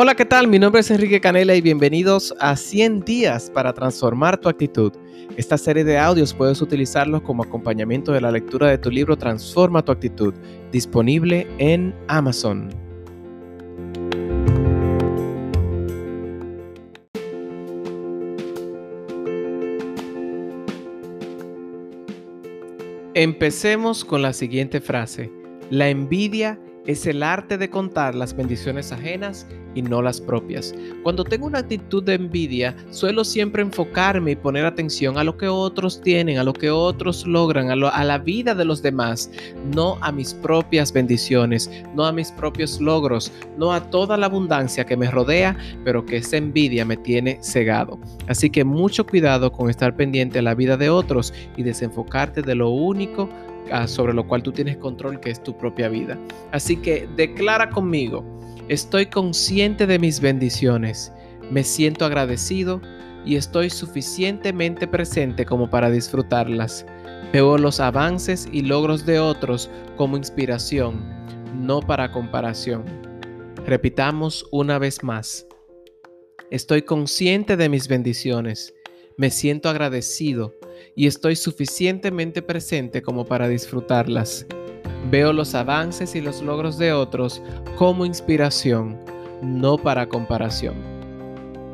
Hola, ¿qué tal? Mi nombre es Enrique Canela y bienvenidos a 100 días para transformar tu actitud. Esta serie de audios puedes utilizarlos como acompañamiento de la lectura de tu libro Transforma tu actitud, disponible en Amazon. Empecemos con la siguiente frase. La envidia es el arte de contar las bendiciones ajenas y no las propias. Cuando tengo una actitud de envidia, suelo siempre enfocarme y poner atención a lo que otros tienen, a lo que otros logran, a, la vida de los demás, no a mis propias bendiciones, no a mis propios logros, no a toda la abundancia que me rodea, pero que esa envidia me tiene cegado. Así que mucho cuidado con estar pendiente de la vida de otros y desenfocarte de lo único sobre lo cual tú tienes control, que es tu propia vida. Así que declara conmigo, estoy consciente de mis bendiciones, me siento agradecido y estoy suficientemente presente como para disfrutarlas. Veo los avances y logros de otros como inspiración, no para comparación. Repitamos una vez más. Estoy consciente de mis bendiciones, me siento agradecido y estoy suficientemente presente como para disfrutarlas. Veo los avances y los logros de otros como inspiración, no para comparación.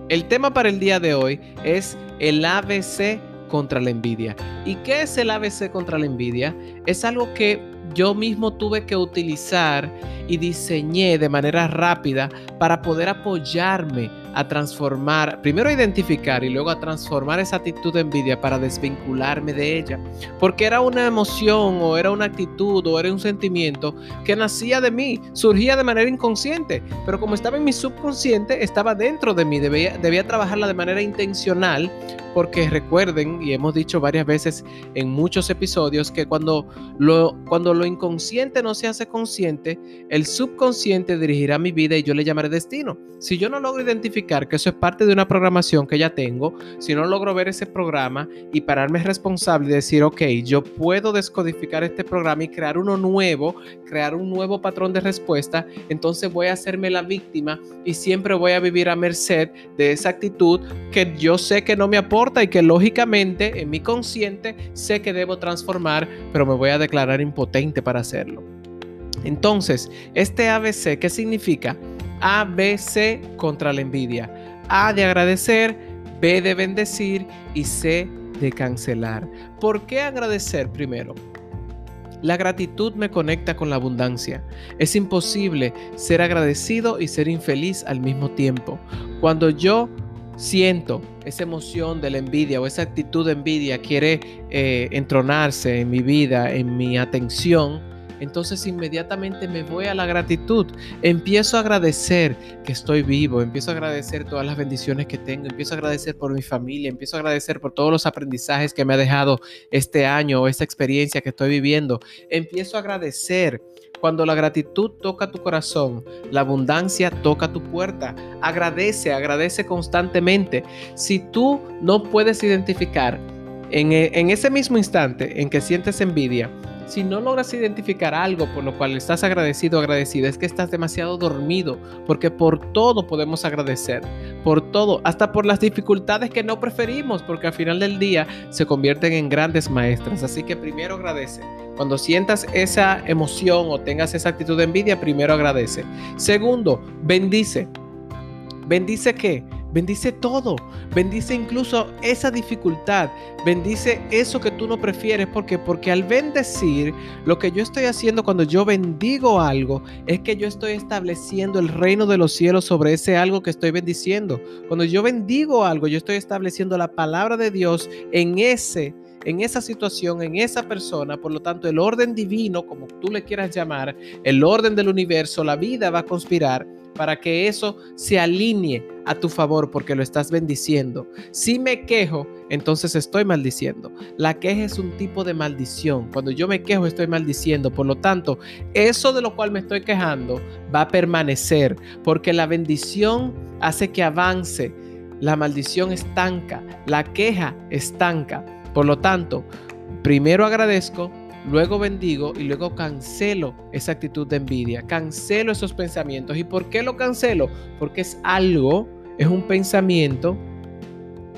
El tema para el día de hoy es el ABC contra la envidia. ¿Y qué es el ABC contra la envidia? Es algo que yo mismo tuve que utilizar y diseñé de manera rápida para poder apoyarme a transformar, primero a identificar y luego a transformar esa actitud de envidia para desvincularme de ella. Porque era una emoción o era una actitud o era un sentimiento que nacía de mí, surgía de manera inconsciente, pero como estaba en mi subconsciente, estaba dentro de mí, debía, debía trabajarla de manera intencional porque recuerden, y hemos dicho varias veces en muchos episodios, que cuando lo, cuando lo inconsciente no se hace consciente, el subconsciente dirigirá mi vida y yo le llamaré destino. Si yo no logro identificar que eso es parte de una programación que ya tengo, si no logro ver ese programa y pararme responsable y decir, ok, yo puedo descodificar este programa y crear uno nuevo, crear un nuevo patrón de respuesta, entonces voy a hacerme la víctima y siempre voy a vivir a merced de esa actitud que yo sé que no me aporta y que lógicamente en mi consciente sé que debo transformar, pero me voy a declarar impotente para hacerlo. Entonces, este ABC, ¿qué significa? ABC contra la envidia. A de agradecer, B de bendecir y C de cancelar. ¿Por qué agradecer primero? La gratitud me conecta con la abundancia. Es imposible ser agradecido y ser infeliz al mismo tiempo. Cuando yo siento esa emoción de la envidia o esa actitud de envidia quiere eh, entronarse en mi vida, en mi atención, entonces inmediatamente me voy a la gratitud. Empiezo a agradecer que estoy vivo, empiezo a agradecer todas las bendiciones que tengo, empiezo a agradecer por mi familia, empiezo a agradecer por todos los aprendizajes que me ha dejado este año o esta experiencia que estoy viviendo. Empiezo a agradecer cuando la gratitud toca tu corazón, la abundancia toca tu puerta. Agradece, agradece constantemente. Si tú no puedes identificar en, e, ese mismo instante en que sientes envidia, si no logras identificar algo por lo cual estás agradecido o agradecida, es que estás demasiado dormido, porque por todo podemos agradecer, por todo, hasta por las dificultades que no preferimos, porque al final del día se convierten en grandes maestras. Así que primero agradece. Cuando sientas esa emoción o tengas esa actitud de envidia, primero agradece. Segundo, bendice. ¿Bendice qué? Bendice todo. Bendice incluso esa dificultad. Bendice eso que tú no prefieres. ¿Por qué? Porque al bendecir, lo que yo estoy haciendo cuando yo bendigo algo es que yo estoy estableciendo el reino de los cielos sobre ese algo que estoy bendiciendo. Cuando yo bendigo algo, yo estoy estableciendo la palabra de Dios en ese en esa situación, en esa persona. Por lo tanto, el orden divino, como tú le quieras llamar, el orden del universo, la vida va a conspirar para que eso se alinee a tu favor porque lo estás bendiciendo. Si me quejo, entonces estoy maldiciendo. La queja es un tipo de maldición. Cuando yo me quejo, estoy maldiciendo. Por lo tanto, eso de lo cual me estoy quejando va a permanecer porque la bendición hace que avance. La maldición estanca, la queja estanca. Por lo tanto, primero agradezco, luego bendigo y luego cancelo esa actitud de envidia, cancelo esos pensamientos. ¿Y por qué lo cancelo? Porque es algo, es un pensamiento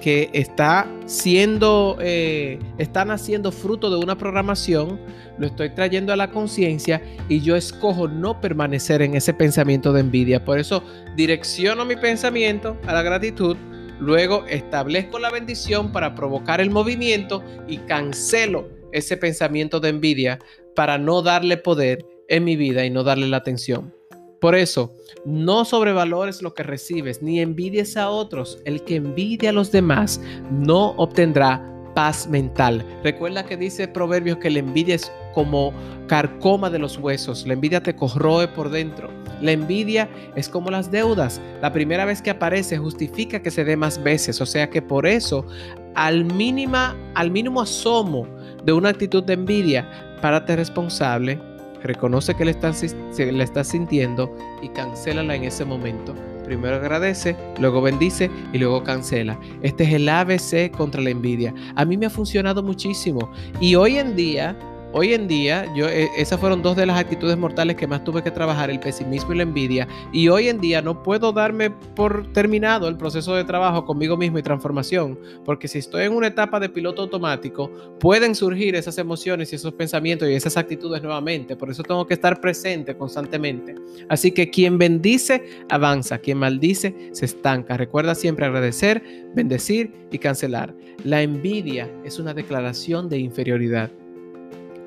que está siendo, eh, están haciendo fruto de una programación, lo estoy trayendo a la conciencia y yo escojo no permanecer en ese pensamiento de envidia. Por eso direcciono mi pensamiento a la gratitud, luego establezco la bendición para provocar el movimiento y cancelo ese pensamiento de envidia para no darle poder en mi vida y no darle la atención. Por eso, no sobrevalores lo que recibes, ni envidies a otros. El que envidia a los demás no obtendrá paz mental. Recuerda que dice Proverbios que la envidia es como carcoma de los huesos. La envidia te corroe por dentro. La envidia es como las deudas. La primera vez que aparece justifica que se dé más veces. O sea que por eso, al, mínima, al mínimo asomo de una actitud de envidia, párate responsable reconoce que le estás, le estás sintiendo y cancélala en ese momento. Primero agradece, luego bendice y luego cancela. Este es el ABC contra la envidia. A mí me ha funcionado muchísimo y hoy en día Hoy en día, yo, eh, esas fueron dos de las actitudes mortales que más tuve que trabajar, el pesimismo y la envidia. Y hoy en día no puedo darme por terminado el proceso de trabajo conmigo mismo y transformación, porque si estoy en una etapa de piloto automático, pueden surgir esas emociones y esos pensamientos y esas actitudes nuevamente. Por eso tengo que estar presente constantemente. Así que quien bendice, avanza. Quien maldice, se estanca. Recuerda siempre agradecer, bendecir y cancelar. La envidia es una declaración de inferioridad.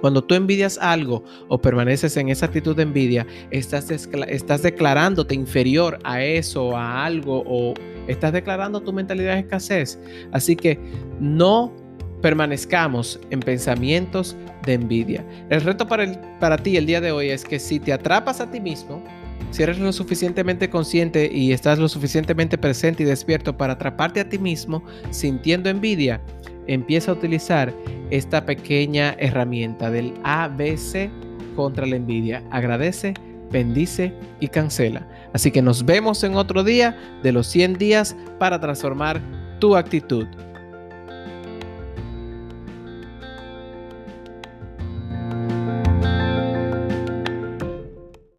Cuando tú envidias algo o permaneces en esa actitud de envidia, estás, estás declarándote inferior a eso, a algo, o estás declarando tu mentalidad de escasez. Así que no permanezcamos en pensamientos de envidia. El reto para, para ti el día de hoy es que si te atrapas a ti mismo, si eres lo suficientemente consciente y estás lo suficientemente presente y despierto para atraparte a ti mismo sintiendo envidia, empieza a utilizar esta pequeña herramienta del ABC contra la envidia. Agradece, bendice y cancela. Así que nos vemos en otro día de los 100 días para transformar tu actitud.